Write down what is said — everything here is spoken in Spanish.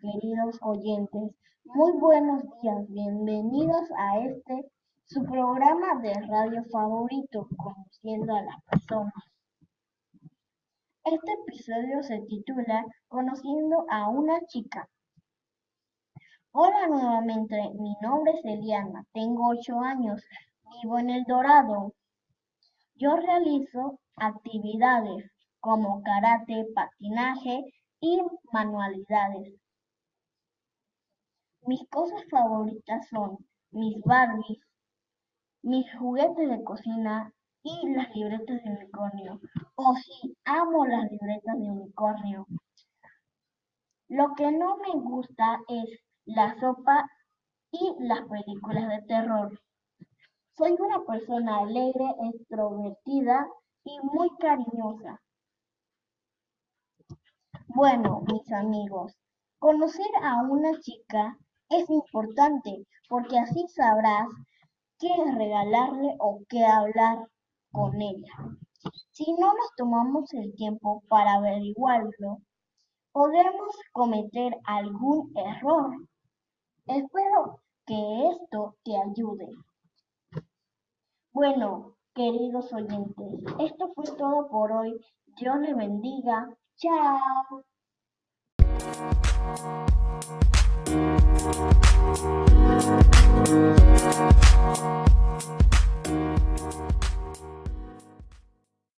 queridos oyentes. Muy buenos días, bienvenidos a este su programa de radio favorito, Conociendo a las Personas. Este episodio se titula Conociendo a una chica. Hola nuevamente, mi nombre es Eliana, tengo 8 años, vivo en El Dorado. Yo realizo actividades como karate, patinaje y manualidades. Mis cosas favoritas son mis Barbies, mis juguetes de cocina y las libretas de unicornio. Oh sí, amo las libretas de unicornio. Lo que no me gusta es la sopa y las películas de terror. Soy una persona alegre, extrovertida y muy cariñosa. Bueno, mis amigos, conocer a una chica es importante porque así sabrás qué regalarle o qué hablar con ella. Si no nos tomamos el tiempo para averiguarlo, podemos cometer algún error. Espero que esto te ayude. Bueno, queridos oyentes, esto fue todo por hoy. Dios les bendiga. Chao.